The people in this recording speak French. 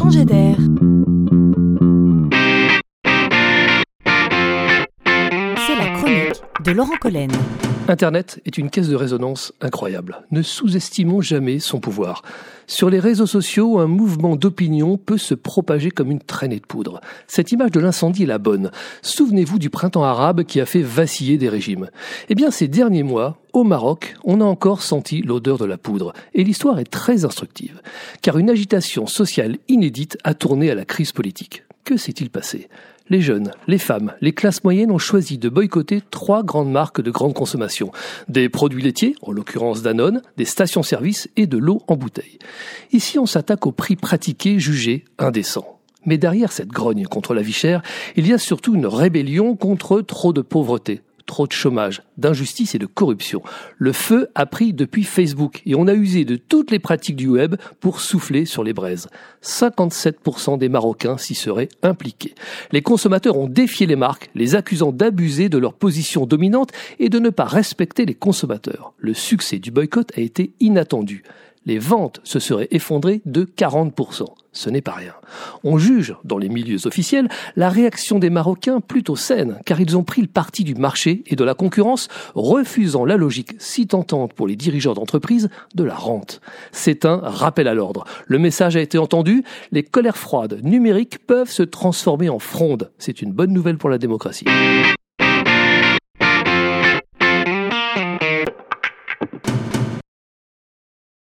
changer d'air. C'est la chronique de Laurent Collen. Internet est une caisse de résonance incroyable. Ne sous-estimons jamais son pouvoir. Sur les réseaux sociaux, un mouvement d'opinion peut se propager comme une traînée de poudre. Cette image de l'incendie est la bonne. Souvenez-vous du printemps arabe qui a fait vaciller des régimes. Eh bien, ces derniers mois, au Maroc, on a encore senti l'odeur de la poudre. Et l'histoire est très instructive. Car une agitation sociale inédite a tourné à la crise politique. Que s'est-il passé? Les jeunes, les femmes, les classes moyennes ont choisi de boycotter trois grandes marques de grande consommation. Des produits laitiers, en l'occurrence Danone, des stations-service et de l'eau en bouteille. Ici, on s'attaque aux prix pratiqués jugés indécents. Mais derrière cette grogne contre la vie chère, il y a surtout une rébellion contre trop de pauvreté, trop de chômage, d'injustice et de corruption. Le feu a pris depuis Facebook et on a usé de toutes les pratiques du web pour souffler sur les braises. 57% des Marocains s'y seraient impliqués. Les consommateurs ont défié les marques, les accusant d'abuser de leur position dominante et de ne pas respecter les consommateurs. Le succès du boycott a été inattendu les ventes se seraient effondrées de 40%. Ce n'est pas rien. On juge, dans les milieux officiels, la réaction des Marocains plutôt saine, car ils ont pris le parti du marché et de la concurrence, refusant la logique si tentante pour les dirigeants d'entreprise de la rente. C'est un rappel à l'ordre. Le message a été entendu, les colères froides numériques peuvent se transformer en fronde. C'est une bonne nouvelle pour la démocratie.